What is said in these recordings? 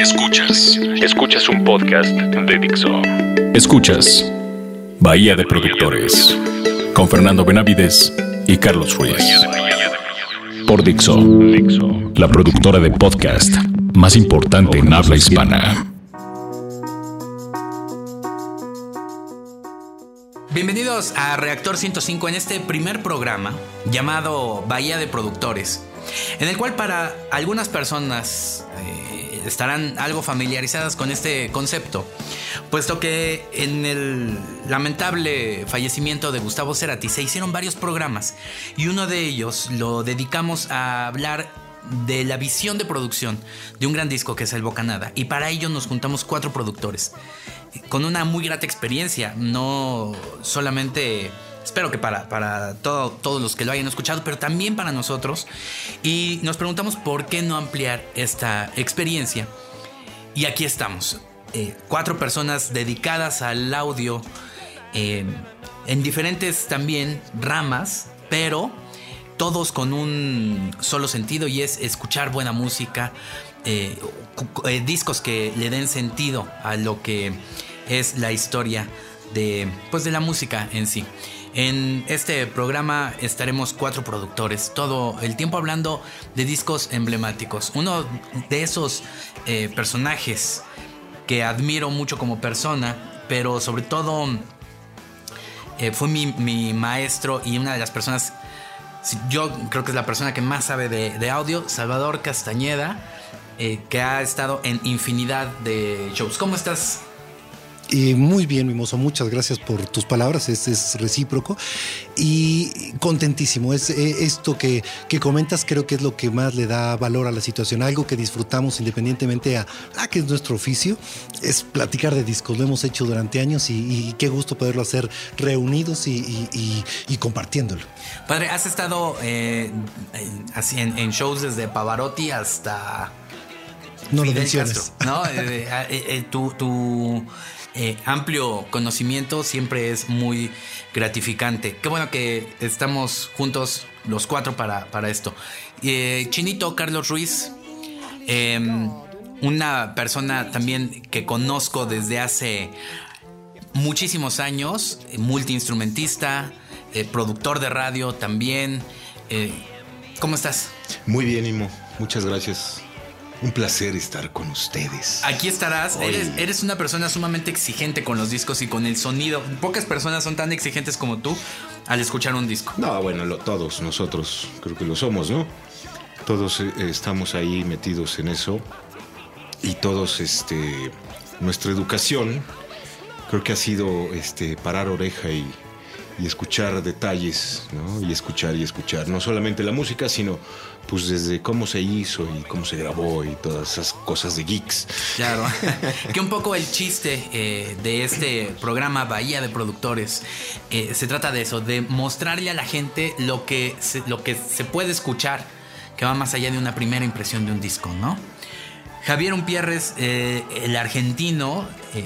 Escuchas, escuchas un podcast de Dixo. Escuchas Bahía de Productores con Fernando Benavides y Carlos Ruiz. Por Dixo, la productora de podcast más importante en habla hispana. Bienvenidos a Reactor 105 en este primer programa llamado Bahía de Productores, en el cual para algunas personas eh, estarán algo familiarizadas con este concepto, puesto que en el lamentable fallecimiento de Gustavo Cerati se hicieron varios programas y uno de ellos lo dedicamos a hablar de la visión de producción de un gran disco que es el Bocanada y para ello nos juntamos cuatro productores con una muy grata experiencia, no solamente espero que para, para todo- todos los que lo hayan escuchado, pero también para nosotros. Y nos preguntamos por qué no ampliar esta experiencia. Y aquí estamos, eh, cuatro personas dedicadas al audio eh, en diferentes también ramas, pero todos con un solo sentido y es escuchar buena música, eh, discos que le den sentido a lo que es la historia de, pues de la música en sí. En este programa estaremos cuatro productores, todo el tiempo hablando de discos emblemáticos. Uno de esos eh, personajes que admiro mucho como persona, pero sobre todo eh, fue mi, maestro y una de las personas, yo creo que es la persona que más sabe de, de audio, Salvador Castañeda, eh, que ha estado en infinidad de shows. ¿Cómo estás? Y muy bien, Mimoso, muchas gracias por tus palabras, es, es recíproco y contentísimo. Es eh, esto que, que comentas, creo que es lo que más le da valor a la situación, algo que disfrutamos independientemente a, a que es nuestro oficio, es platicar de discos. Lo hemos hecho durante años y, y qué gusto poderlo hacer reunidos y, y- compartiéndolo. Padre, has estado eh, en, así en, en shows desde Pavarotti hasta No lo Fidel menciones. Castro, ¿no? Eh, eh, eh, tu tu, eh, amplio conocimiento siempre es muy gratificante. Qué bueno que estamos juntos los cuatro para, para esto. Eh, Chinito, Carlos Ruiz, eh, una persona también que conozco desde hace muchísimos años, eh, multiinstrumentista, productor de radio también. ¿Cómo estás? Muy bien, Imo. Muchas gracias. Un placer estar con ustedes. Aquí estarás. Eres, eres una persona sumamente exigente con los discos y con el sonido. Pocas personas son tan exigentes como tú al escuchar un disco. No, bueno, lo- todos nosotros creo que lo somos, ¿no? Todos eh, estamos ahí metidos en eso y todos, este, nuestra educación creo que ha sido, este, parar oreja y, y escuchar detalles, ¿no? Y escuchar y escuchar, no solamente la música, sino pues desde cómo se hizo y cómo se grabó y todas esas cosas de geeks. Claro. que un poco el chiste eh, de este programa Bahía de Productores eh, se trata de eso, de mostrarle a la gente lo que, se, lo que se puede escuchar, que va más allá de una primera impresión de un disco, ¿no? Javier Umpierres, eh, el argentino, eh,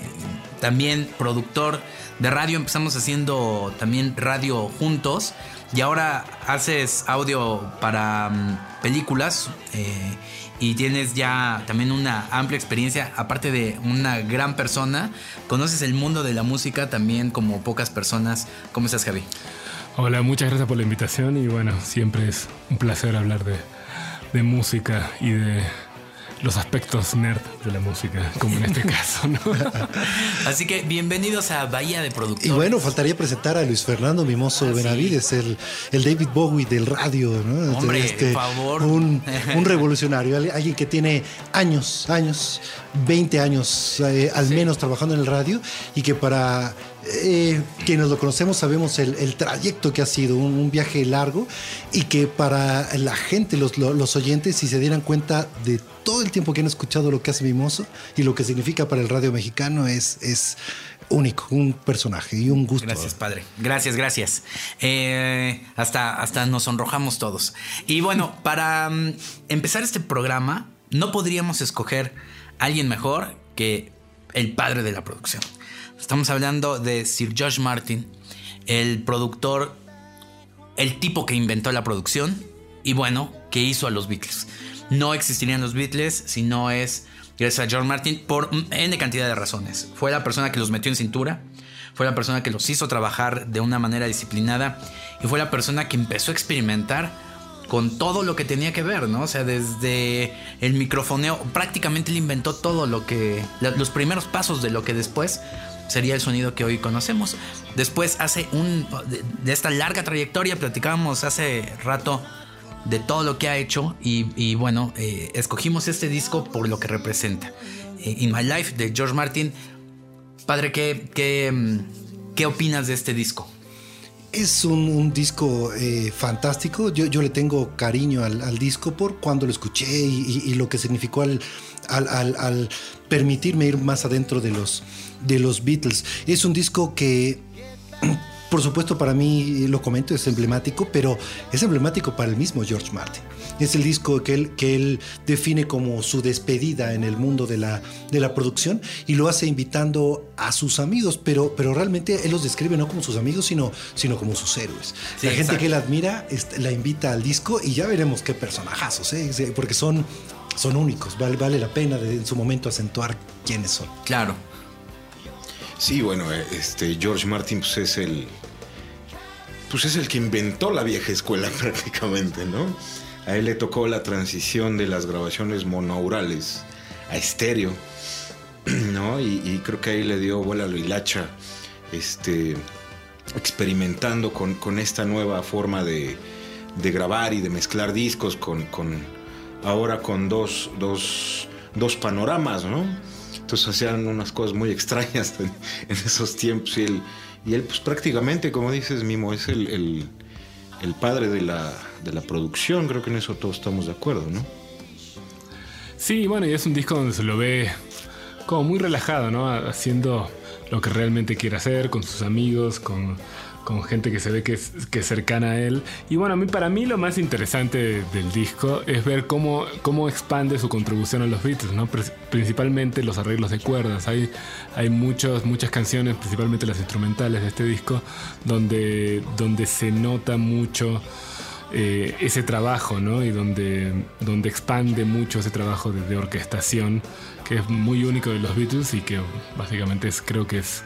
también productor de radio, empezamos haciendo también radio juntos y ahora haces audio para mm, películas eh, y tienes ya también una amplia experiencia, aparte de una gran persona, conoces el mundo de la música también como pocas personas. ¿Cómo estás Javi? Hola, muchas gracias por la invitación y bueno, siempre es un placer hablar de, de música y de los aspectos nerd de la música, como en este caso, ¿no? Así que bienvenidos a Bahía de Productores. Y bueno, faltaría presentar a Luis Fernando Mimoso Ah, sí. Benavides, el, el David Bowie del radio, ¿no? Este, por favor. Un, un revolucionario, al- alguien que tiene años, años, 20 años eh, al menos trabajando en el radio y que para eh, quienes lo conocemos sabemos el, trayecto que ha sido, un, viaje largo y que para la gente, los, lo- los oyentes, si se dieran cuenta de todo el tiempo que han escuchado lo que hace Mimoso y lo que significa para el radio mexicano, es, es único, un personaje y un gusto. Gracias, padre. Gracias, gracias. Eh, hasta, hasta nos sonrojamos todos. Y bueno, para mm, empezar este programa, no podríamos escoger a alguien mejor que el padre de la producción. Estamos hablando de Sir George Martin, el productor, el tipo que inventó la producción y bueno, que hizo a los Beatles. no existirían los Beatles si no es gracias a George Martin por N cantidad de razones. Fue la persona que los metió en cintura, fue la persona que los hizo trabajar de una manera disciplinada y fue la persona que empezó a experimentar con todo lo que tenía que ver, ¿no? O sea, desde el microfoneo, prácticamente él inventó todo lo que, los primeros pasos de lo que después sería el sonido que hoy conocemos. Después hace un, de, esta larga trayectoria, platicábamos hace rato de todo lo que ha hecho y, bueno, eh, escogimos este disco por lo que representa. Eh, In My Life de George Martin. Padre, ¿qué, qué, qué opinas de este disco? Es un, disco eh, fantástico. Yo, yo, le tengo cariño al, disco por cuando lo escuché y, lo que significó al, al, permitirme ir más adentro de los, de los Beatles. Es un disco que por supuesto, para mí, lo comento, es emblemático, pero es emblemático para el mismo George Martin. Es el disco que él, que él define como su despedida en el mundo de la, de la producción y lo hace invitando a sus amigos, pero, pero realmente él los describe no como sus amigos, sino, sino como sus héroes. la gente que él admira la invita al disco y ya veremos qué personajazos, ¿eh? porque son, son únicos, vale, vale la pena en su momento acentuar quiénes son. Claro. Sí, bueno, eh, este George Martin pues, es el pues es el que inventó la vieja escuela prácticamente, ¿no? A él le tocó la transición de las grabaciones monoaurales a estéreo, ¿no? Y, creo que ahí le dio vuela a lo hilacha, este, experimentando con, esta nueva forma de, grabar y de mezclar discos con, ahora con dos, dos, dos panoramas, ¿no? Entonces hacían unas cosas muy extrañas en, esos tiempos y él, y él pues prácticamente, como dices, Mimo, es el, padre de la, de la producción, creo que en eso todos estamos de acuerdo, ¿no? Sí, bueno, y es un disco donde se lo ve como muy relajado, ¿no? Haciendo lo que realmente quiere hacer con sus amigos, con con gente que se ve que es, que cercana a él. Y bueno, a mí, para mí lo más interesante del disco es ver cómo, cómo expande su contribución a los Beatles, ¿no? principalmente los arreglos de cuerdas. Hay, hay muchos, muchas canciones, principalmente las instrumentales de este disco, donde, donde se nota mucho eh, ese trabajo, ¿no? Y donde, donde expande mucho ese trabajo de, de orquestación, que es muy único de los Beatles y que básicamente es, creo que es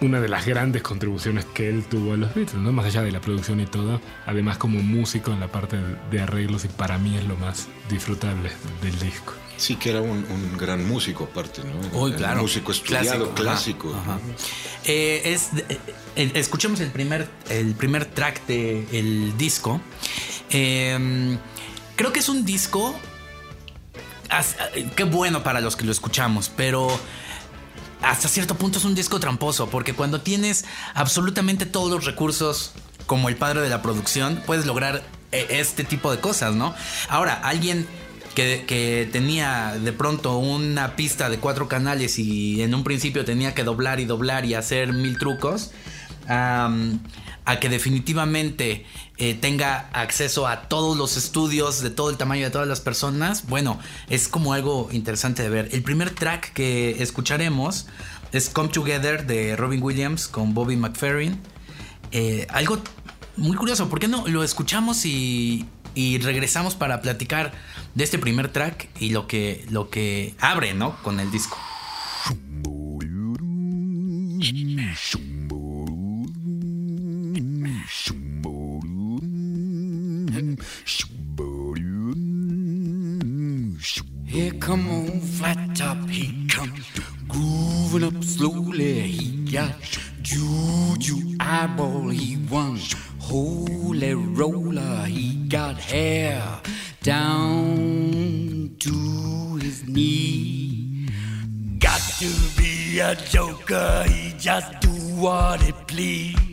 una de las grandes contribuciones que él tuvo a los Beatles, ¿no? Más allá de la producción y todo, además como músico en la parte de arreglos y para mí es lo más disfrutable del disco. Sí, que era un, gran músico aparte, ¿no? Uy, claro. músico estudiado, clásico. Eh, es, eh, escuchemos el primer, el primer track del disco. Em, creo que es un disco... Qué bueno para los que lo escuchamos, pero hasta cierto punto es un disco tramposo, porque cuando tienes absolutamente todos los recursos como el padre de la producción, puedes lograr eh, este tipo de cosas, ¿no? Ahora, alguien que, tenía de pronto una pista de cuatro canales y en un principio tenía que doblar y doblar y hacer mil trucos, a que definitivamente eh, tenga acceso a todos los estudios de todo el tamaño de todas las personas, bueno, es como algo interesante de ver. El primer track que escucharemos es Come Together de Robin Williams con Bobby McFerrin. Eh, algo muy curioso, ¿por qué no lo escuchamos y, y, regresamos para platicar de este primer track y lo que, lo que abre, ¿no? Con el disco. Come on flat top, he comes grooving up slowly. He got juju eyeball, he won holy roller. He got hair down to his knee. Got to be a joker, he just do what he please.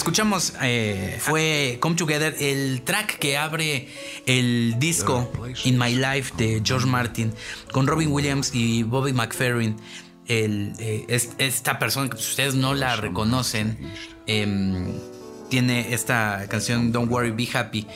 Escuchamos eh, fue Come Together, el track que abre el disco In My Life de George Martin con Robin Williams y Bobby McFerrin. Eh, es- esta persona que si ustedes no la reconocen em, tiene esta canción Don't Worry Be Happy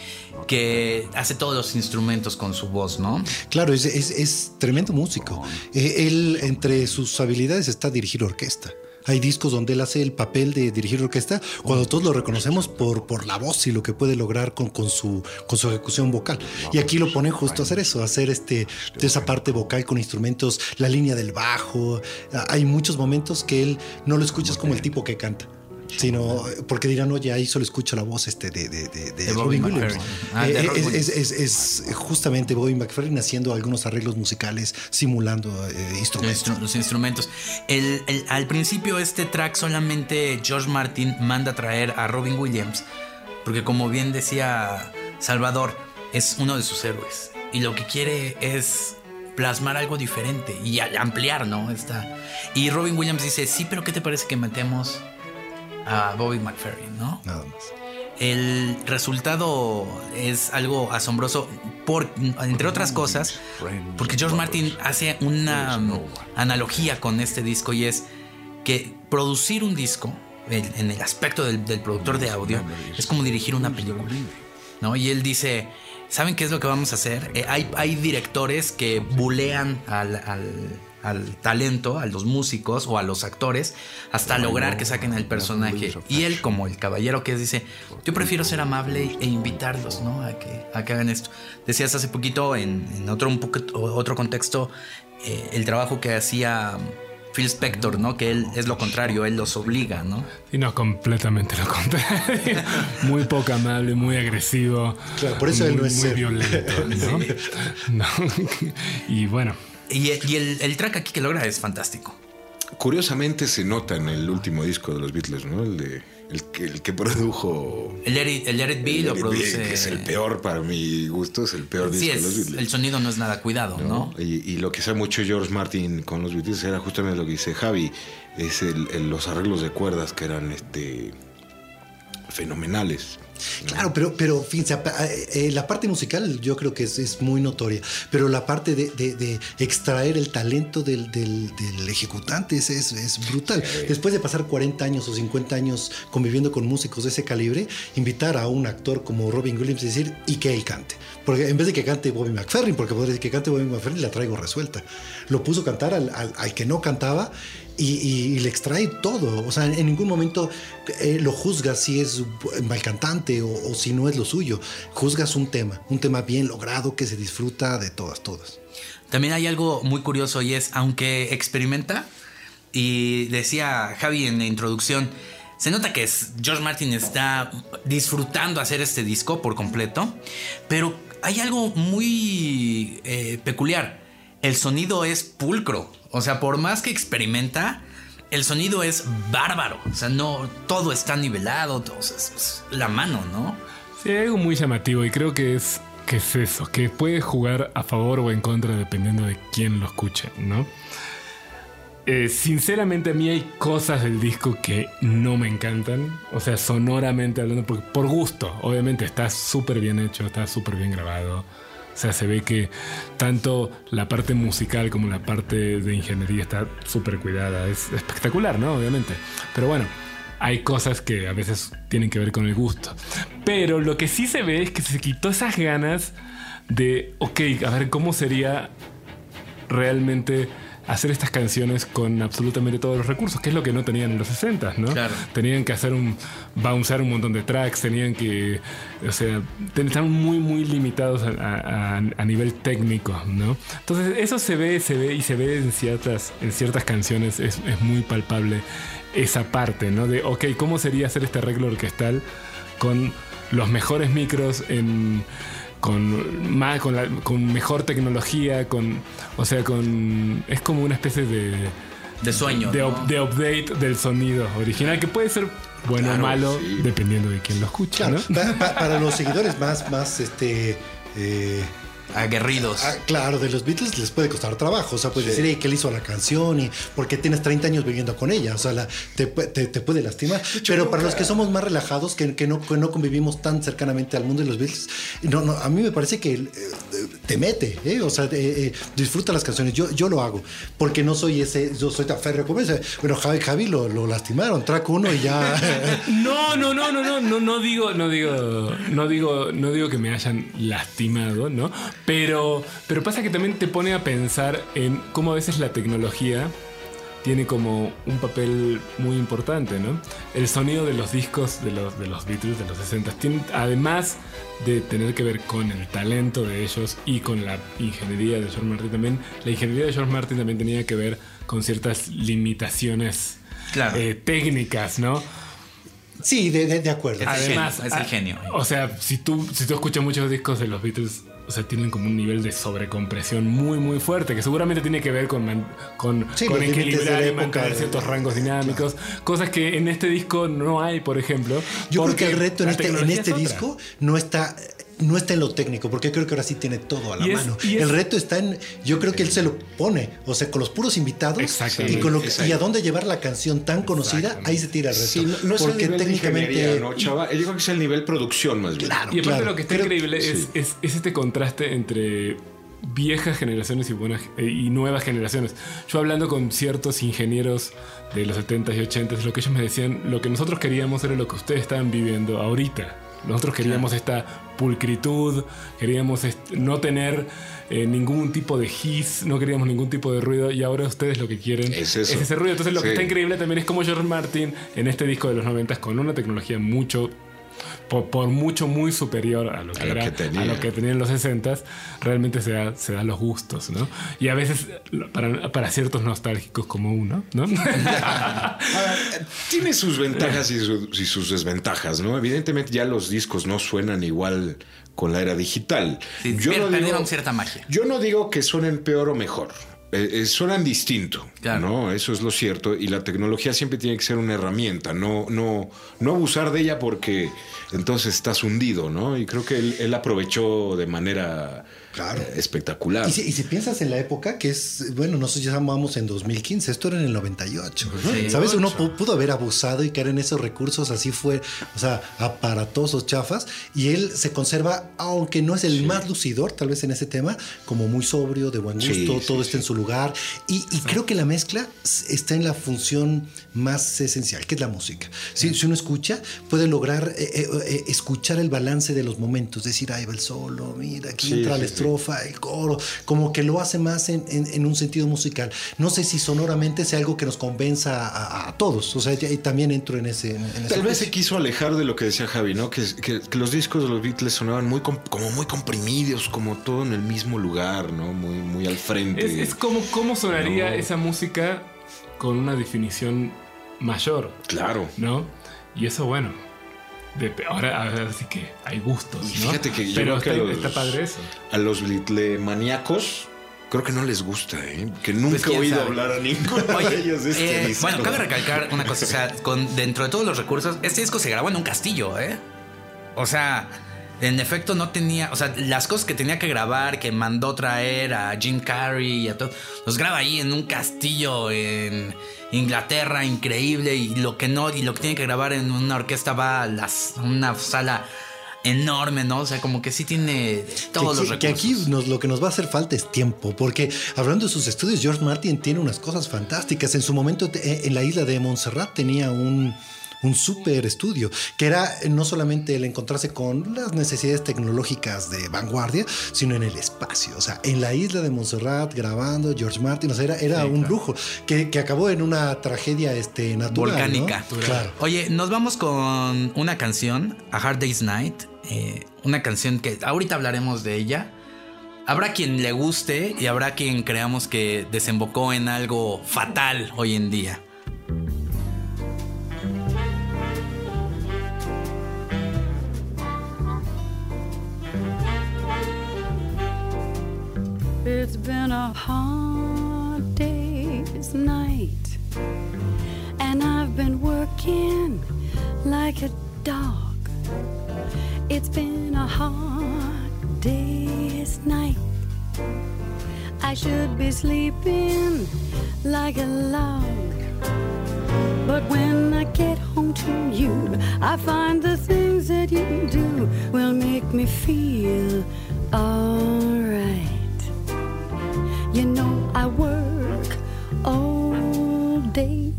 que hace todos los instrumentos con su voz, ¿no? Claro, es, es- es tremendo músico. Eh, él, entre sus habilidades está dirigir orquesta. Hay discos donde él hace el papel de dirigir orquesta cuando todos lo reconocemos por, por la voz y lo que puede lograr con, con su, con su ejecución vocal. Y aquí lo ponen justo a hacer eso, a hacer este, esa parte vocal con instrumentos, la línea del bajo. Hay muchos momentos que él no lo escuchas como el tipo que canta. Sino porque dirán, oye, ahí solo escucho la voz este de, de, de- Robin Williams. Ah, Eh, es- es- es, es justamente Bobby McFerrin haciendo algunos arreglos musicales, simulando eh, instrumentos. instru- los instrumentos. El- el- al principio este track solamente George Martin manda traer a Robin Williams, porque como bien decía Salvador, es uno de sus héroes. Y lo que quiere es plasmar algo diferente y ampliar, ¿no? Esta. Y Robin Williams dice, sí, pero ¿qué te parece que metemos a Bobby McFerrin, ¿no? Nada más. El resultado es algo asombroso, por, entre otras cosas, porque George Martin hace una analogía con este disco y es que producir un disco, en, en el aspecto del, del productor de audio, es como dirigir una película. ¿no? Y él dice, ¿saben qué es lo que vamos a hacer? Eh, hay, hay directores que bulean al, al- al talento, a los músicos o a los actores, hasta lograr que saquen el personaje. Y él, como el caballero que es, dice, yo prefiero ser amable e invitarlos, ¿no? A que, a que hagan esto. Decías hace poquito, en, en otro, un poco, otro contexto, eh, el trabajo que hacía Phil Spector, ¿no? Que él es lo contrario, él los obliga, ¿no? Y no, completamente lo contrario. muy poco amable, muy agresivo. Claro, por eso él muy, no es muy él. violento. ¿no? No. Y bueno, Y, y el, el track aquí que logra es fantástico. Curiosamente se nota en el último disco de los Beatles, ¿no? El, de, el, que, el que produjo. El Let el Let It Be lo Be, produce. que es el peor para mi gusto, es el peor Sí, disco de los es, Beatles. el sonido no es nada cuidado, ¿no? ¿no? Y, y lo que sabe mucho George Martin con los Beatles era justamente lo que dice Javi, es el- los arreglos de cuerdas que eran este fenomenales. Claro, pero, pero fíjense, eh, la parte musical yo creo que es, es muy notoria, pero la parte de, de- de extraer el talento del, del- del ejecutante es, es- es brutal. Después de pasar 40 años o 50 años conviviendo con músicos de ese calibre, invitar a un actor como Robin Williams y decir, y que él cante. Porque en vez de que cante Bobby McFerrin, porque podría decir que cante Bobby McFerrin, la traigo resuelta. Lo puso a cantar al, al- al que no cantaba y, le extrae todo. O sea, en ningún momento eh, lo juzgas si es mal cantante o, si no es lo suyo. Juzgas un tema, un tema bien logrado que se disfruta de todas, todas. También hay algo muy curioso y es, aunque experimenta, y decía Javi en la introducción, se nota que George Martin está disfrutando hacer este disco por completo, pero hay algo muy eh, peculiar. El sonido es pulcro, o sea, por más que experimenta, el sonido es bárbaro, o sea, no todo está nivelado, todo, es, es la mano, ¿no? Sí, algo muy llamativo y creo que es, que es eso, que puede jugar a favor o en contra dependiendo de quién lo escuche, ¿no? Eh, sinceramente a mí hay cosas del disco que no me encantan, o sea, sonoramente hablando, por gusto, obviamente está súper bien hecho, está súper bien grabado, o sea, se ve que tanto la parte musical como la parte de ingeniería está súper cuidada, es espectacular, ¿no? Obviamente, pero bueno, hay cosas que a veces tienen que ver con el gusto. Pero lo que sí se ve es que se quitó esas ganas de, ok, a ver cómo sería realmente hacer estas canciones con absolutamente todos los recursos, que es lo que no tenían en los 60, ¿no? Claro. Tenían que hacer un bouncear un montón de tracks, tenían que, o sea, estaban muy muy limitados a, a- a- a nivel técnico, ¿no? Entonces eso se ve, se ve y se ve en ciertas en ciertas canciones es, es muy palpable esa parte, ¿no? De, ok, ¿cómo sería hacer este arreglo orquestal con los mejores micros en con más con, la- con mejor tecnología con o sea con es como una especie de De sueño. de, ¿no? up- de update del sonido original que puede ser bueno o malo sí. dependiendo de quién lo escucha Claro, ¿no? pa- pa- para los seguidores más, más este. eh, Aguerridos. ah, claro, de los Beatles les puede costar trabajo. O sea, puedes decir, "Ey, ¿qué le hizo a la canción? Y porque tienes 30 años viviendo con ella. O sea, la- te, te- te puede lastimar. Pero para los que somos más relajados, que, que no, que no convivimos tan cercanamente al mundo de los Beatles, no, no, a mí me parece que eh, te mete. ¿eh? O sea, eh, eh, disfruta las canciones. Yo, yo lo hago. Porque no soy ese, yo soy tan férreo como ese. Bueno, Javi, Javi lo, lo lastimaron. Track uno y ya. No, no, no, no, no, no, no digo, no digo, no digo, no digo que me hayan lastimado, ¿no? Pero, pero pasa que también te pone a pensar en cómo a veces la tecnología tiene como un papel muy importante, ¿no? El sonido de los discos de los, de los Beatles de los 60 tiene, además de tener que ver con el talento de ellos y con la ingeniería de George Martin también, la ingeniería de George Martin también tenía que ver con ciertas limitaciones Claro. eh, técnicas, ¿no? sí, de, de- de acuerdo. Es el Además, genio, es el genio. O sea, si tú, si tú escuchas muchos discos de los Beatles, o sea, tienen como un nivel de sobrecompresión muy, muy fuerte, que seguramente tiene que ver con, man- con, Sí, con equilibrar y mantener de- ciertos rangos dinámicos, cosas que en este disco no hay, por ejemplo. Yo creo que el reto en este, en este disco no está, no está en lo técnico, porque creo que ahora sí tiene todo a la es- mano. el reto está en, yo creo que él se lo pone, o sea, con los puros invitados Exactamente. y, con lo que- y a dónde llevar la canción tan conocida, ahí se tira el reto. Sí, no, no es el porque nivel de técnicamente ¿no, chava? Yo creo que es el nivel producción más bien. Claro. Y aparte claro. lo que está Creo- increíble es, sí. es, es este contraste entre viejas generaciones y buenas eh, y nuevas generaciones. Yo hablando con ciertos ingenieros de los 70s y 80s, lo que ellos me decían, lo que nosotros queríamos era lo que ustedes estaban viviendo ahorita. Nosotros queríamos esta pulcritud, queríamos no tener eh, ningún tipo de hiss, no queríamos ningún tipo de ruido y ahora ustedes lo que quieren Es ese ruido. Entonces lo que está increíble también es como George Martin en este disco de los 90 con una tecnología mucho por, por mucho muy superior a lo que, A lo era, que tenía. a lo que tenía en los 60 realmente se da, se da los gustos, ¿no? Y a veces para, para ciertos nostálgicos como uno, ¿no? Ahora, tiene sus ventajas y, su- y sus desventajas, ¿no? Evidentemente ya los discos no suenan igual con la era digital. Sí, yo, no perdieron digo, cierta magia. yo no digo que suenen peor o mejor. Eh, eh, suenan distinto, Claro. ¿no? Eso es lo cierto. Y la tecnología siempre tiene que ser una herramienta, no, no, no abusar de ella porque entonces estás hundido, ¿no? Y creo que él, él aprovechó de manera Claro. eh, espectacular. Y si, y si piensas en la época, que es, bueno, nosotros ya llamamos en 2015, esto era en el 98. Sí. ¿Sabes? Uno pu- pudo haber abusado y caer en esos recursos, así fue, o sea, aparatosos, chafas, y él se conserva, aunque no es el más lucidor, tal vez en ese tema, como muy sobrio, de buen gusto, Sí, todo sí, está en su lugar, y, y creo que la mezcla está en la función más esencial, que es la música. Si, si uno escucha, puede lograr eh, eh, escuchar el balance de los momentos, decir, ahí va el solo, mira, aquí Sí, entra sí, la sí. Estrofa, el coro, como que lo hace más en, en- en un sentido musical. No sé si sonoramente sea algo que nos convenza a, a todos, o sea, y también entro en ese... en ese Tal vez se quiso alejar de lo que decía Javi, ¿no? Que, que- que los discos de los Beatles sonaban muy com- como muy comprimidos, como todo en el mismo lugar, ¿no? Muy, muy al frente. Es, es como cómo sonaría No. esa música con una definición mayor, Claro. ¿no? Y eso, bueno. De- ahora, ahora sí que hay gustos, Y ¿no? fíjate que yo Pero creo que está, los- está padre eso. A los maníacos creo que no les gusta, ¿eh? Que nunca he oído sabe. hablar a ninguno de ellos de este eh, disco. bueno, cabe recalcar una cosa, o sea, con, dentro de todos los recursos, este disco se grabó en un castillo, ¿eh? O sea, en efecto no tenía, o sea, las cosas que tenía que grabar, que mandó traer a Jim Carrey y a todo, los graba ahí en un castillo en Inglaterra, increíble, y lo que no, y lo que tiene que grabar en una orquesta va a las, una sala enorme, ¿no? O sea, como que sí tiene todos que, los aquí- que recursos. aquí nos- lo que nos va a hacer falta es tiempo, porque hablando de sus estudios, George Martin tiene unas cosas fantásticas. En su momento te- en la isla de Montserrat tenía un, un super estudio, que era no solamente el encontrarse con las necesidades tecnológicas de vanguardia, sino en el espacio. O sea, en la isla de Montserrat grabando George Martin, o sea, era, era Sí, un claro. lujo, que, que acabó en una tragedia este, natural. ¿no? volcánica. Claro. Oye, nos vamos con una canción, A Hard Day's Night. eh, una canción que ahorita hablaremos de ella. Habrá quien le guste y habrá quien creamos que desembocó en algo fatal hoy en día. It's been a hard day's night, and I've been working like a dog. It's been a hard day's night. I should be sleeping like a log. But when I get home to you, I find the things that you do will make me feel alright. You know, I work all day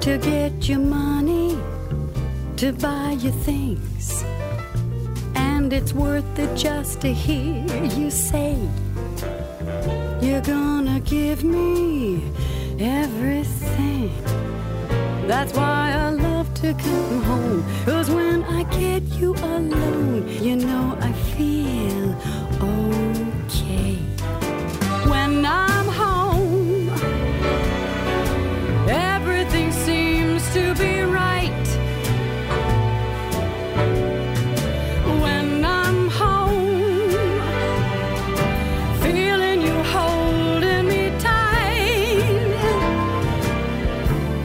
to get your money to buy you things. And it's worth it just to hear you say, You're gonna give me everything. That's why I love to come home. Cause when I get you alone, you know I feel to be right. When I'm home, feeling you holding me tight.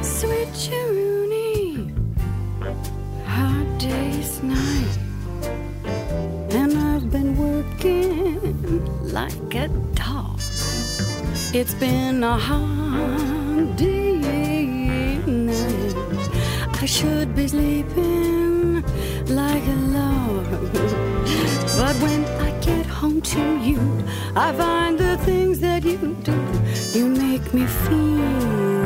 Sweet Rooney, hard day's night, and I've been working like a dog. It's been a hard day. I should be sleeping like a log. But when I get home to you, I find the things that you do, you make me feel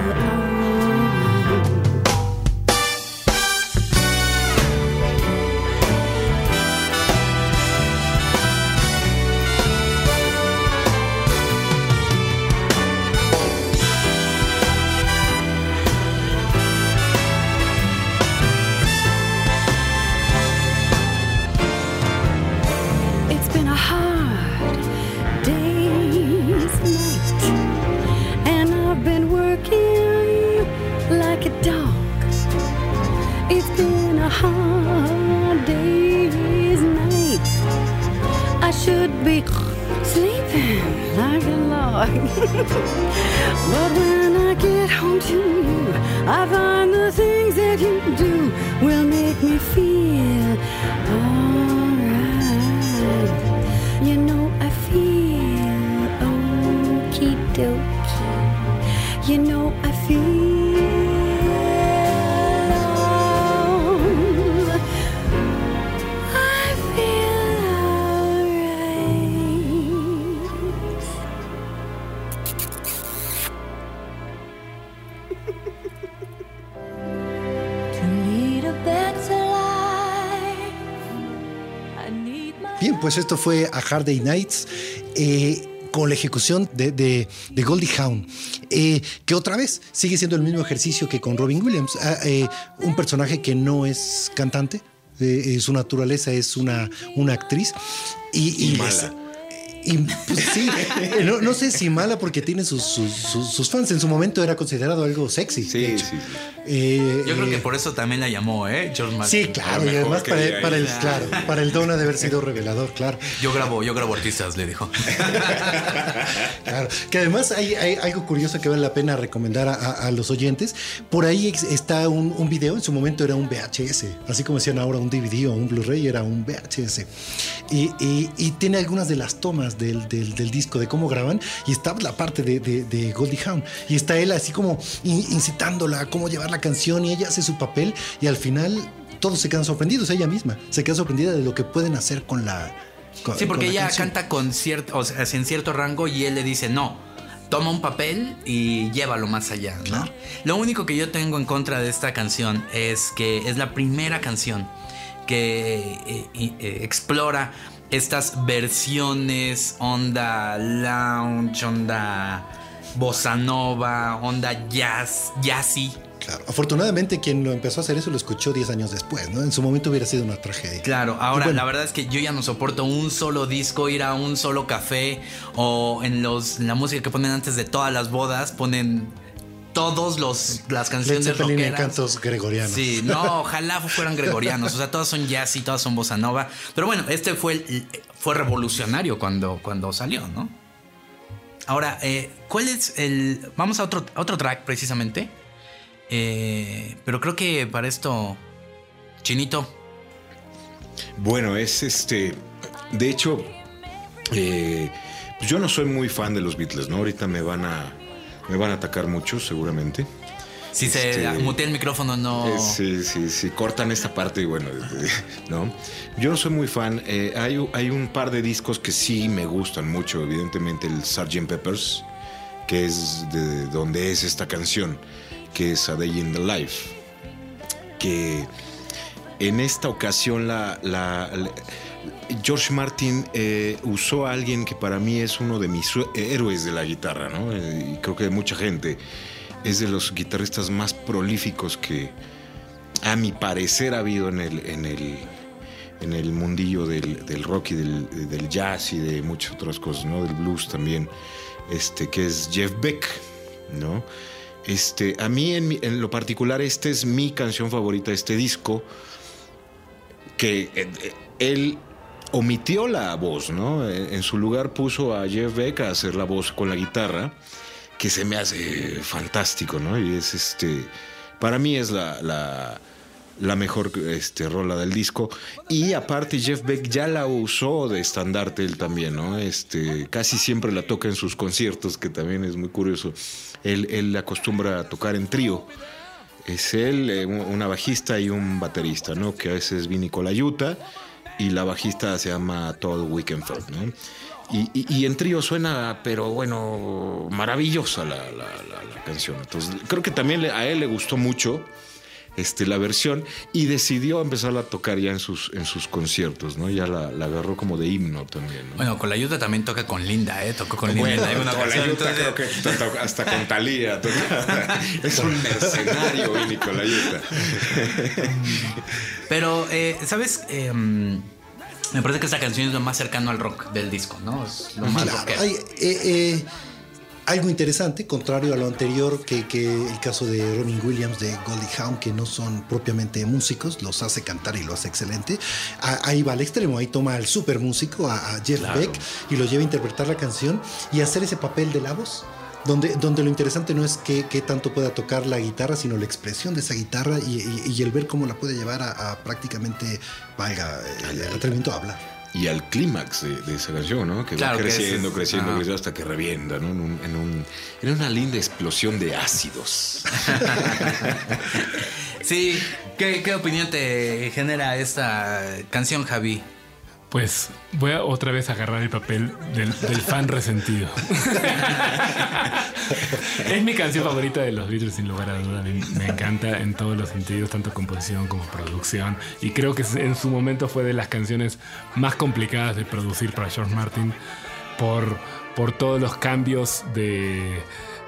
but when I get home to you, I find the things that you do will make me feel pues esto fue A Hard Day Nights. eh, con la ejecución de, de- Goldie Hawn, eh, que otra vez sigue siendo el mismo ejercicio que con Robin Williams, Ah, eh, un personaje que no es cantante, eh, su naturaleza es una, una actriz y, y. y, pues, sí, no, no sé si mala porque tiene sus, sus- sus- sus fans. En su momento era considerado algo sexy. Sí, sí. Eh, Yo creo eh, que por eso también la llamó, ¿eh? George Martin. Sí, claro, y además para, para el, ir. claro, para el don de haber sido revelador, claro. Yo grabo, yo grabo artistas, le dijo. Claro, que además hay, hay algo curioso que vale la pena recomendar a, a- a los oyentes. Por ahí está un, un video, en su momento era un VHS, así como decían ahora un DVD o un Blu-ray, era un VHS. Y, y- y tiene algunas de las tomas del, del- del disco de cómo graban, y está la parte de, de, de Goldie Hawn, y está él así como in- incitándola a cómo llevar la canción, y ella hace su papel, y al final todos se quedan sorprendidos, ella misma se queda sorprendida de lo que pueden hacer con la. con- Sí, porque ella canción. canta con cierto, o sea, en cierto rango y él le dice, no, toma un papel y llévalo más allá, ¿no? Lo único que yo tengo en contra de esta canción es que es la primera canción que eh, eh, explora estas versiones onda lounge, onda bossa nova, onda jazz, jazzy. Claro. Afortunadamente quien lo empezó a hacer eso lo escuchó 10 años después, ¿no? En su momento hubiera sido una tragedia. Claro, ahora bueno, la verdad es que yo ya no soporto un solo disco, ir a un solo café o en los en la música que ponen antes de todas las bodas ponen todos los las Led canciones Zeppelin en rockeras. cantos gregorianos. Sí, no, ojalá fueran gregorianos, o sea, todas son jazz y todas son bossa nova, pero bueno, este fue el- fue revolucionario cuando cuando salió, ¿no? Ahora, eh, ¿cuál es el vamos a otro a otro track precisamente? Eh, pero creo que para esto Chinito Bueno, es este. De hecho, eh, pues yo no soy muy fan de los Beatles, ¿no? Ahorita me van a. Me van a atacar mucho, seguramente. Si se Este- mutea el micrófono, no. Eh, sí, sí, sí, cortan esta parte y bueno, ¿no? Yo no soy muy fan. eh, hay, hay un par de discos que sí me gustan mucho, evidentemente el Sgt. Peppers, que es de donde es esta canción, que es A Day in the Life, que en esta ocasión la, la- la- George Martin eh, usó a alguien que para mí es uno de mis héroes de la guitarra, ¿no? Eh, y creo que mucha gente. Es de los guitarristas más prolíficos que, a mi parecer, ha habido en el, en el, en el mundillo del, del rock y del, del jazz y de muchas otras cosas, ¿no? Del blues también, este, que es Jeff Beck, ¿no? Este, a mí en, mi- en lo particular, esta es mi canción favorita de este disco, que eh, él omitió la voz, ¿no? En, su lugar puso a Jeff Beck a hacer la voz con la guitarra, que se me hace fantástico, ¿no? Y es este, para mí es la, la, la mejor este, rola del disco. Y aparte Jeff Beck ya la usó de estandarte él también, ¿no? Este, casi siempre la toca en sus conciertos, que también es muy curioso. Él, él acostumbra a tocar en trío. Es él, eh, un- una bajista y un baterista, ¿no? Que a veces Vinny Colaiuta y la bajista se llama Todd Wickenfeld, ¿no? Y, y- en trío suena, pero bueno, maravillosa la, la- la- la canción. Entonces, creo que también a él le gustó mucho este, la versión y decidió empezar a tocar ya en sus, en sus conciertos, ¿no? Ya la, la agarró como de himno también, ¿no? Bueno, con la ayuda también toca con Linda, ¿eh? Tocó con Linda Bueno, en alguna con la. Yuta entonces- creo que hasta con Talía. es un mercenario, Vinny Colaiuta. Pero, eh, ¿sabes? Eh, mm, me parece que esta canción es lo más cercano al rock del disco, ¿no? Es lo más Claro, rockero. hay eh, eh, algo interesante, contrario a lo anterior, que, que el caso de Robin Williams, de Goldie Hawn, que no son propiamente músicos, los hace cantar y lo hace excelente. A- ahí va al extremo, ahí toma al super músico, a, a Jeff Claro. Beck, y lo lleva a interpretar la canción y hacer ese papel de la voz. Donde, donde lo interesante no es qué, qué tanto pueda tocar la guitarra, sino la expresión de esa guitarra y, y- y el ver cómo la puede llevar a, a prácticamente, valga, el atrevimiento a hablar. Y al clímax de, de esa canción, ¿no? Que Claro va que creciendo, es- creciendo, creciendo hasta que revienta, ¿no? En, un- en, un- en una linda explosión de ácidos. Sí, ¿qué, qué opinión te genera esta canción, Javi? Pues voy a otra vez agarrar el papel del, del fan resentido. es mi canción favorita de los Beatles, sin lugar a duda. Me, me encanta en todos los sentidos, tanto composición como producción. Y creo que en su momento fue de las canciones más complicadas de producir para George Martin por, por todos los cambios de,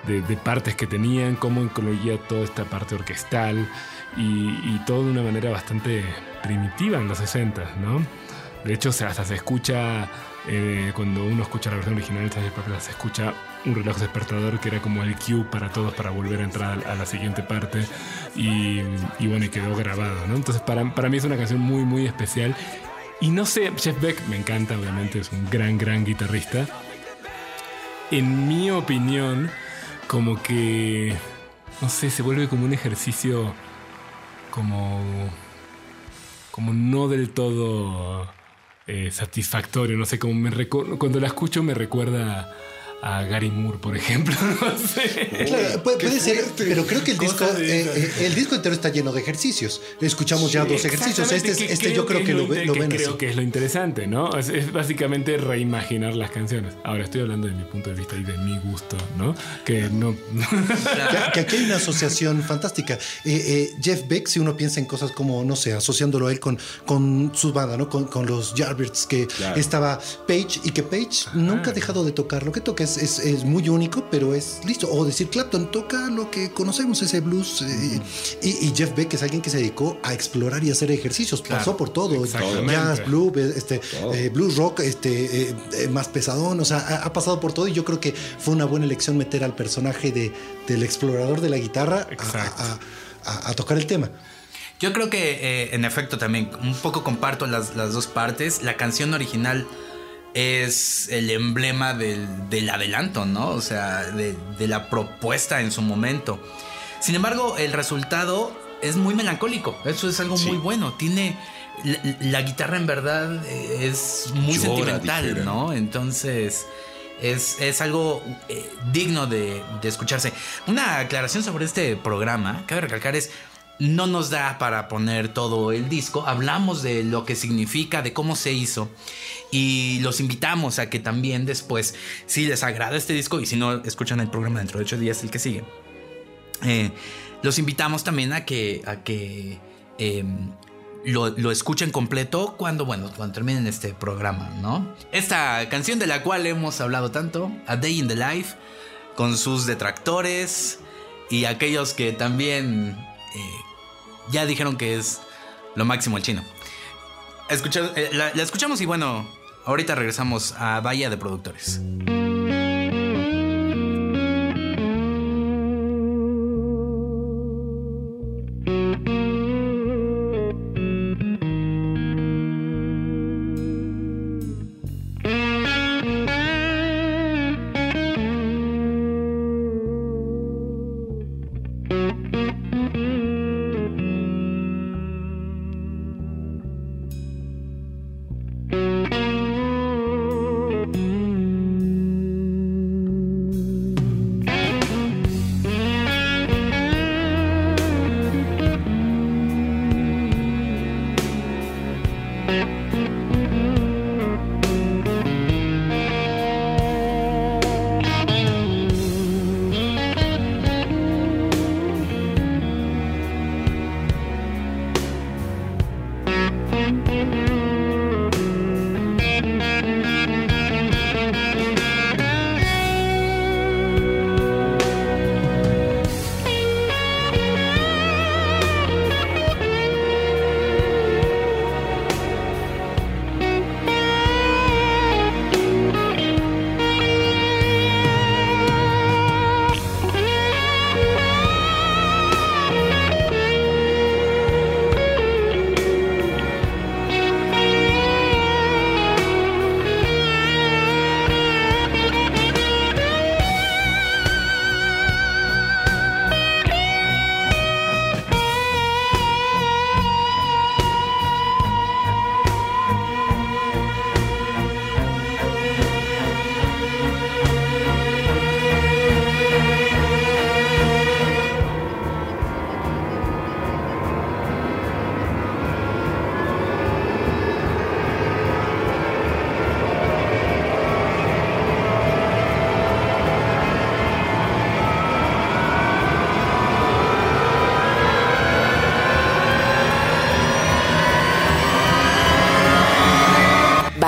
de- de partes que tenían, cómo incluía toda esta parte orquestal y, y todo de una manera bastante primitiva en los 60, ¿no? De hecho, hasta se escucha, eh, cuando uno escucha la versión original se escucha un reloj despertador que era como el cue para todos para volver a entrar a la siguiente parte y, y bueno, y quedó grabado, ¿no? Entonces, para, para mí es una canción muy, muy especial. Y no sé, Jeff Beck me encanta, obviamente, es un gran, gran guitarrista. En mi opinión, como que, no sé, se vuelve como un ejercicio como como no del todo eh, satisfactorio. No sé, como me cuando la escucho me recuerda a Gary Moore, por ejemplo. No sé. Claro, puede, ser, fuerte. pero creo que el disco, eh, eh, el disco entero está lleno de ejercicios. Escuchamos ya dos ejercicios. Este, es- este yo creo que, es lo, ve- lo que ven creo así. que es lo interesante, ¿no? Es, es básicamente reimaginar las canciones. Ahora estoy hablando de mi punto de vista y de mi gusto, ¿no? Que no. Que, que aquí hay una asociación fantástica. Eh, eh, Jeff Beck, si uno piensa en cosas como, no sé, asociándolo a él con, con su banda, ¿no? Con, con los Yardbirds, que Claro. estaba Page y que Page nunca ha dejado de tocar. Lo que toca es, es, es muy único, pero es listo. O decir, Clapton toca lo que conocemos, ese blues. eh, y, y Jeff Beck es alguien que se dedicó a explorar y hacer ejercicios. Pasó por todo. Jazz, blues, este, eh, blues rock, este, eh, eh, más pesadón. O sea, ha, ha pasado por todo y yo creo que fue una buena elección meter al personaje de, del explorador de la guitarra a- a, a- a tocar el tema. Yo creo que eh, en efecto también un poco comparto las, las dos partes. La canción original es el emblema del, del adelanto, ¿no? O sea, de, de la propuesta en su momento. Sin embargo, el resultado es muy melancólico. Eso es algo muy bueno. Tiene. La, la guitarra en verdad eh, es muy Llora, sentimental, dijera. ¿no? Entonces. Es, es algo eh, digno de, de escucharse. Una aclaración sobre este programa, cabe recalcar, es no nos da para poner todo el disco. Hablamos de lo que significa, de cómo se hizo. Y los invitamos a que también después, si les agrada este disco y si no, escuchan el programa dentro de ocho días, el que sigue. eh, los invitamos también a que, a que eh, lo, lo escuchen completo cuando, bueno, cuando terminen este programa, ¿no? Esta canción de la cual hemos hablado tanto, A Day in the Life, con sus detractores y aquellos que también eh, ya dijeron que es lo máximo el chino. Eh, la, la escuchamos y bueno, ahorita regresamos a Bahía de Productores.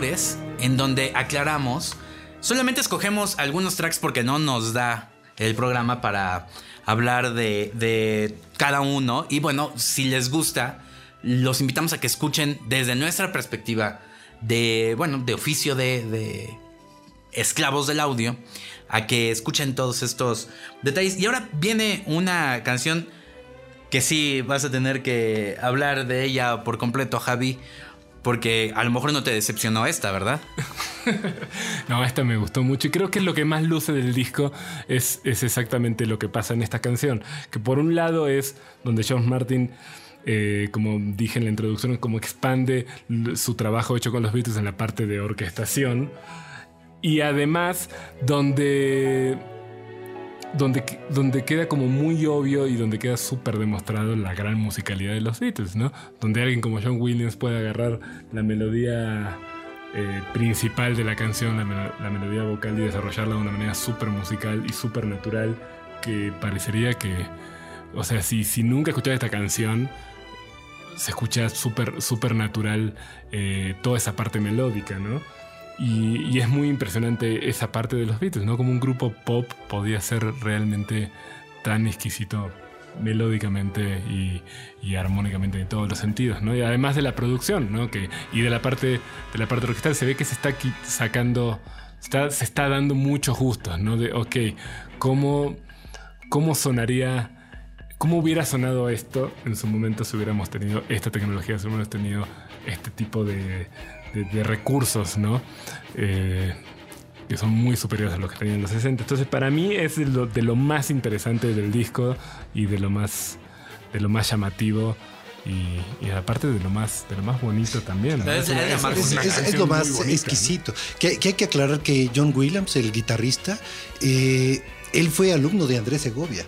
En donde aclaramos, solamente escogemos algunos tracks porque no nos da el programa para hablar de, de cada uno. Y bueno, si les gusta, los invitamos a que escuchen desde nuestra perspectiva de, bueno, de oficio de, de esclavos del audio, a que escuchen todos estos detalles. Y ahora viene una canción que sí vas a tener que hablar de ella por completo, Javi. Porque a lo mejor no te decepcionó esta, ¿verdad? No, esta me gustó mucho y creo que lo que más luce del disco es, es exactamente lo que pasa en esta canción. Que por un lado es donde John Martin, eh, como dije en la introducción, como expande su trabajo hecho con los Beatles en la parte de orquestación. Y además donde donde, donde queda como muy obvio y donde queda súper demostrado la gran musicalidad de los Beatles, ¿no? Donde alguien como John Williams puede agarrar la melodía eh, principal de la canción, la, la melodía vocal y desarrollarla de una manera súper musical y súper natural que parecería que, o sea, si, si nunca escuchas esta canción, se escucha súper súper natural eh, toda esa parte melódica, ¿no? Y, es muy impresionante esa parte de los Beatles, ¿no? Como un grupo pop podía ser realmente tan exquisito melódicamente y, y armónicamente en todos los sentidos, ¿no? Y además de la producción, ¿no? Que, y de la parte de la parte orquestal se ve que se está sacando, se está dando muchos gustos, ¿no? De, ok, ¿cómo, cómo sonaría ¿Cómo hubiera sonado esto en su momento si hubiéramos tenido esta tecnología, si hubiéramos tenido este tipo de, de- de recursos, ¿no? Eh, que son muy superiores a los que tenían en los 60. Entonces, para mí es de lo, de lo más interesante del disco y de lo más, de lo más llamativo y, y aparte de lo más, de lo más bonito también. ¿no? Es- lo más bonita, ¿no? exquisito. Que, que hay que aclarar que John Williams, el guitarrista, eh, él fue alumno de Andrés Segovia,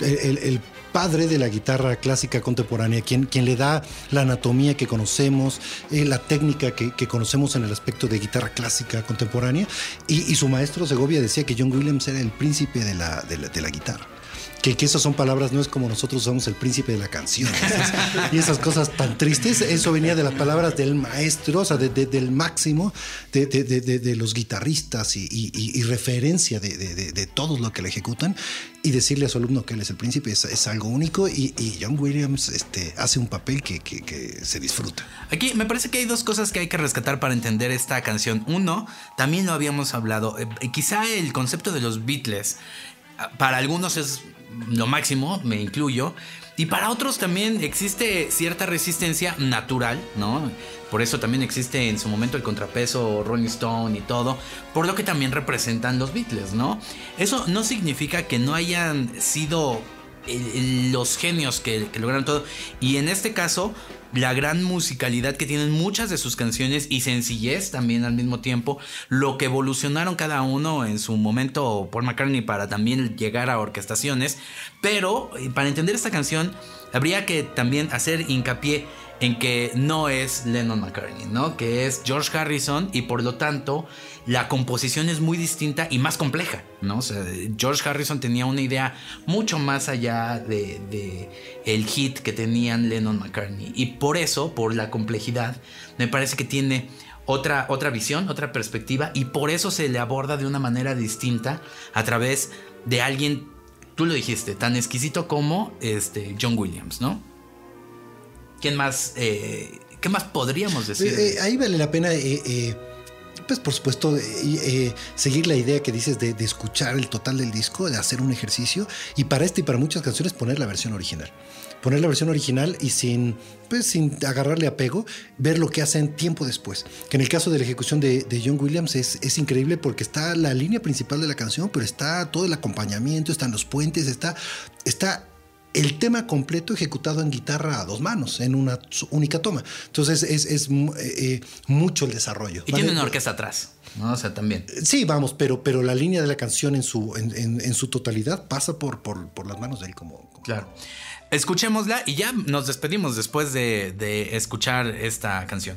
el, el- el padre de la guitarra clásica contemporánea, quien, le da la anatomía que conocemos, eh, la técnica que, que conocemos en el aspecto de guitarra clásica contemporánea. Y, y su maestro Segovia decía que John Williams era el príncipe de la, de la- de la guitarra. Que, que esas son palabras, no es como nosotros usamos el príncipe de la canción. y esas cosas tan tristes, eso venía de las palabras del maestro, o sea, de- de- del máximo, de, de- los guitarristas y, y- y- referencia de, todos lo que le ejecutan. Y decirle a su alumno que él es el príncipe es, es algo único y, John Williams este, hace un papel que, que- se disfruta. Aquí me parece que hay dos cosas que hay que rescatar para entender esta canción. Uno, también lo habíamos hablado, eh, quizá el concepto de los Beatles, para algunos es lo máximo, me incluyo, y para otros también existe cierta resistencia natural, ¿no? Por eso también existe en su momento el contrapeso Rolling Stone y todo, por lo que también representan los Beatles, ¿no? Eso no significa que no hayan sido el- los genios que, que lograron todo. Y en este caso, la gran musicalidad que tienen muchas de sus canciones y sencillez también al mismo tiempo, lo que evolucionaron cada uno en su momento Paul McCartney para también llegar a orquestaciones. Pero eh, para entender esta canción, habría que también hacer hincapié en que no es Lennon McCartney, ¿no? Que es George Harrison y por lo tanto la composición es muy distinta y más compleja, ¿no? O sea, George Harrison tenía una idea mucho más allá de, el hit que tenían Lennon McCartney y por eso, por la complejidad, me parece que tiene otra, otra visión, otra perspectiva y por eso se le aborda de una manera distinta a través de alguien, tú lo dijiste, tan exquisito como este John Williams, ¿no? ¿Quién más? eh, ¿Qué más podríamos decir? Eh, eh, ahí vale la pena, pues por supuesto, eh, seguir la idea que dices de, de escuchar el total del disco, de hacer un ejercicio y para este y para muchas canciones poner la versión original. Poner la versión original y sin, pues, sin agarrarle apego, ver lo que hacen tiempo después. Que en el caso de la ejecución de, de John Williams es, es increíble porque está la línea principal de la canción, pero está todo el acompañamiento, están los puentes, está, está el tema completo ejecutado en guitarra a dos manos, en una única toma. Entonces es, eh, eh, mucho el desarrollo. y ¿vale? tiene una orquesta atrás, ¿no? O sea, también. Sí, vamos, pero, pero la línea de la canción en su, en, en- en su totalidad pasa por, por, por las manos de él como... como- Claro. Escuchémosla y ya nos despedimos después de, de escuchar esta canción.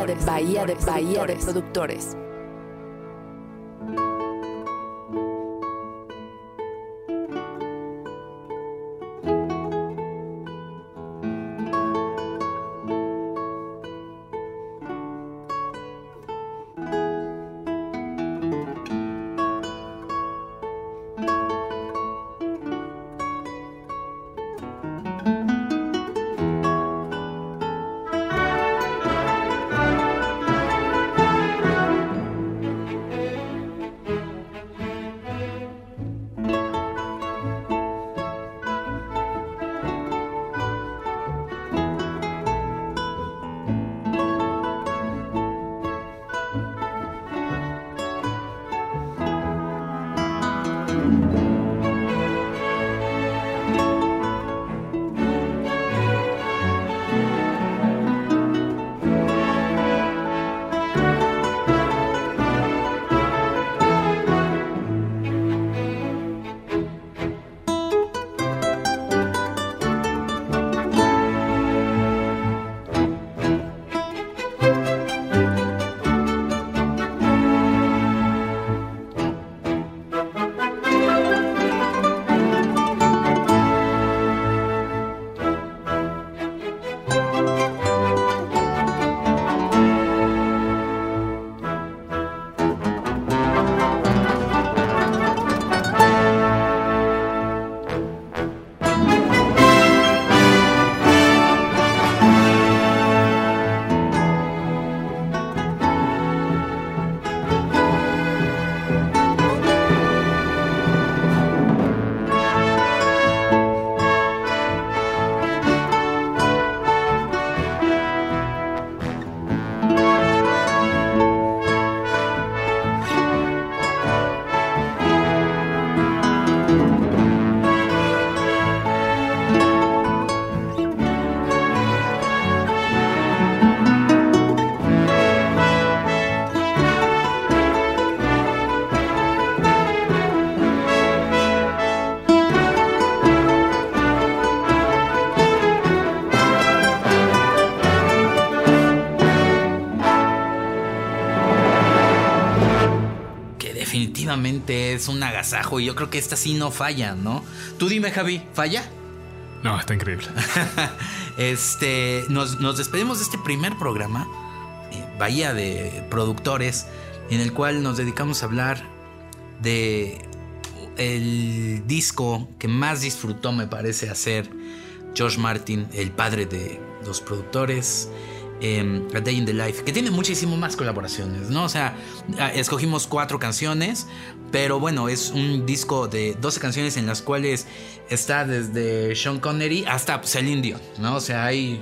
Bahía de Bahía de Bahía de productores. Es un agasajo y yo creo que esta sí no falla, ¿no? Tú dime, Javi, ¿falla? No, está increíble. este, nos, nos despedimos de este primer programa, eh, Bahía de Productores, en el cual nos dedicamos a hablar de el disco que más disfrutó, me parece, hacer George Martin, el padre de los productores. Eh, A Day in the Life, que tiene muchísimo más colaboraciones, ¿no? O sea, escogimos cuatro canciones, pero bueno, es un disco de 12 canciones en las cuales está desde Sean Connery hasta Celine ¿no? O sea, hay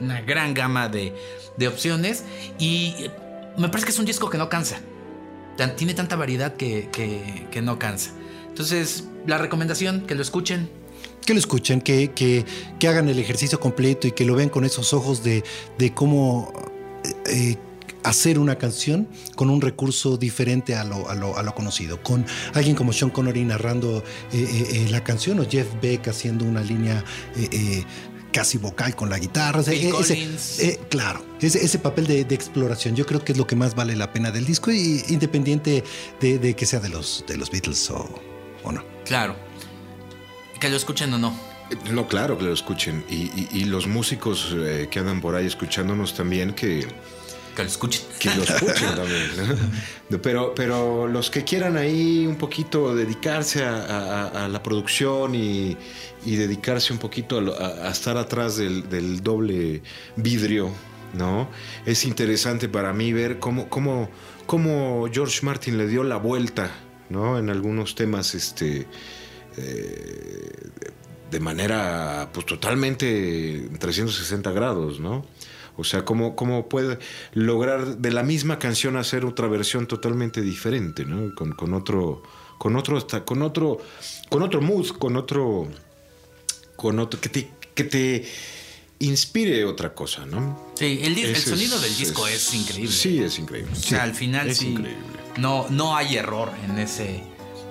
una gran gama de, opciones y me parece que es un disco que no cansa. Tiene tanta variedad que- que no cansa. Entonces, la recomendación, que lo escuchen. Que lo escuchen, que, que, que hagan el ejercicio completo y que lo vean con esos ojos de, de cómo eh, hacer una canción con un recurso diferente a lo, a lo, a lo conocido. Con alguien como Sean Connery narrando eh, eh, eh, la canción o Jeff Beck haciendo una línea... casi vocal con la guitarra. O sea, eh, ese- eh, claro, ese, ese papel de, de exploración yo creo que es lo que más vale la pena del disco, y, independiente de, de que sea de los, de los Beatles o, o no. Claro. Que lo escuchen o no. No, claro que lo escuchen. Y, y- y los músicos eh, que andan por ahí escuchándonos también, que, Que lo escuchen. que lo escuchen también. ¿no? Pero, pero los que quieran ahí un poquito dedicarse a, a- a la producción y, y dedicarse un poquito a estar atrás del, del doble vidrio, ¿no? Es interesante para mí ver cómo, cómo, cómo George Martin le dio la vuelta, ¿no? En algunos temas, este de manera pues totalmente 360 grados, ¿no? O sea, ¿cómo, cómo puede lograr de la misma canción hacer otra versión totalmente diferente, ¿no? Con, con otro, con otro, hasta- con otro, con otro mood, con otro, con otro, que te, que te inspire otra cosa, ¿no? Sí, el, sonido es- del disco es, increíble. Sí, es increíble. O sea, al final es sí. increíble. No, no hay error en ese,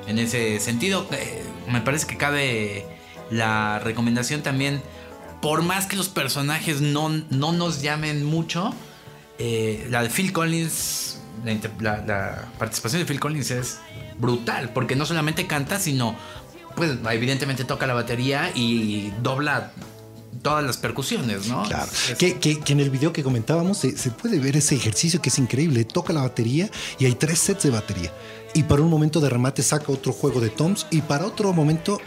en ese sentido. Eh, me parece que cabe la recomendación también. Por más que los personajes no, no nos llamen mucho, eh, la de Phil Collins, la, participación de Phil Collins es brutal, porque no solamente canta, sino, pues, evidentemente toca la batería y dobla todas las percusiones, ¿no? Claro. Es- Que, que- que en el video que comentábamos se, se puede ver ese ejercicio que es increíble. Toca la batería y hay tres sets de batería. Y para un momento de remate saca otro juego de toms y para otro momento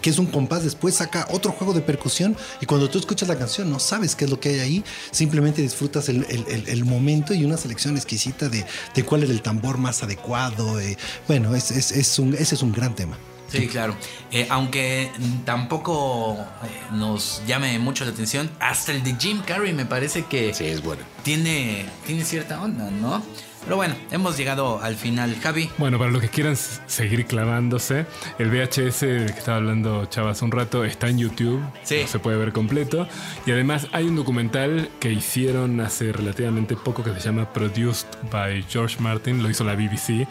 que es un compás después saca otro juego de percusión y cuando tú escuchas la canción no sabes qué es lo que hay ahí, simplemente disfrutas el, el- el- el momento y una selección exquisita de, de cuál es el tambor más adecuado. eh. bueno, es, es- es un, ese es un gran tema. Sí, claro. Eh, aunque tampoco eh, nos llame mucho la atención, hasta el de Jim Carrey me parece que Sí, es bueno. tiene, tiene cierta onda, ¿no? Pero bueno, hemos llegado al final. Javi, Bueno, para los que quieran seguir clavándose, el VHS del que estaba hablando Chava hace un rato está en YouTube, Sí. no se puede ver completo. Y además hay un documental que hicieron hace relativamente poco que se llama Produced by George Martin, lo hizo la BBC,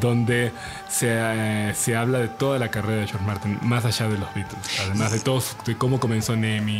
donde se, eh, se habla de toda la carrera de George Martin, más allá de los Beatles, además de todos, de cómo comenzó Nemi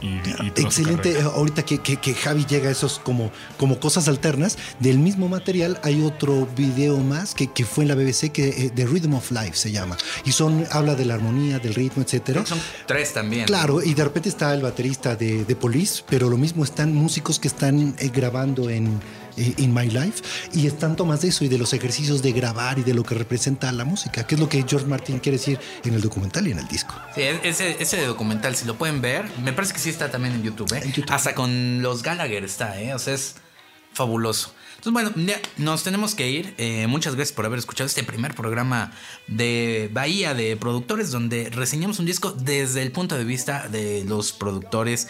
y, y, y Excelente, ahorita que, que- que Javi llega a esos como, como cosas alternas, del mismo material hay otro video más que, que fue en la BBC que eh, The Rhythm of Life se llama. Y son, habla de la armonía, del ritmo, etcétera. son tres también. Claro, y de repente está el baterista de, de Police, pero lo mismo están músicos que están eh, grabando en eh, In My Life y están tomas de eso y de los ejercicios de grabar y de lo que representa la música, que es lo que George Martin quiere decir en el documental y en el disco. Sí, e- ese, ese documental, si lo pueden ver, me parece que sí está también en YouTube, ¿eh? En YouTube. Hasta con los Gallagher está, ¿eh? O sea, es fabuloso. Entonces, bueno, ya nos tenemos que ir. Eh, muchas gracias por haber escuchado este primer programa de Bahía de Productores, donde reseñamos un disco desde el punto de vista de los productores,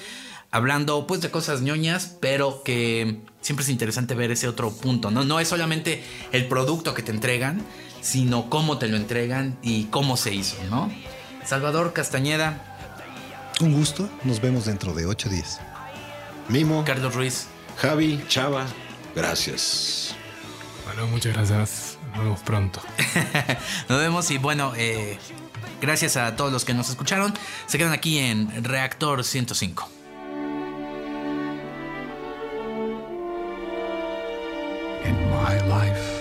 hablando pues de cosas ñoñas, pero que siempre es interesante ver ese otro punto, ¿no? No es solamente el producto que te entregan, sino cómo te lo entregan y cómo se hizo, ¿no? Salvador Castañeda, Un gusto, nos vemos dentro de ocho días. Mimo, Carlos Ruiz. Javi, Chava, gracias. Bueno, muchas gracias, nos vemos pronto. Nos vemos y bueno, eh, gracias a todos los que nos escucharon. Se quedan aquí en Reactor 105. in my life.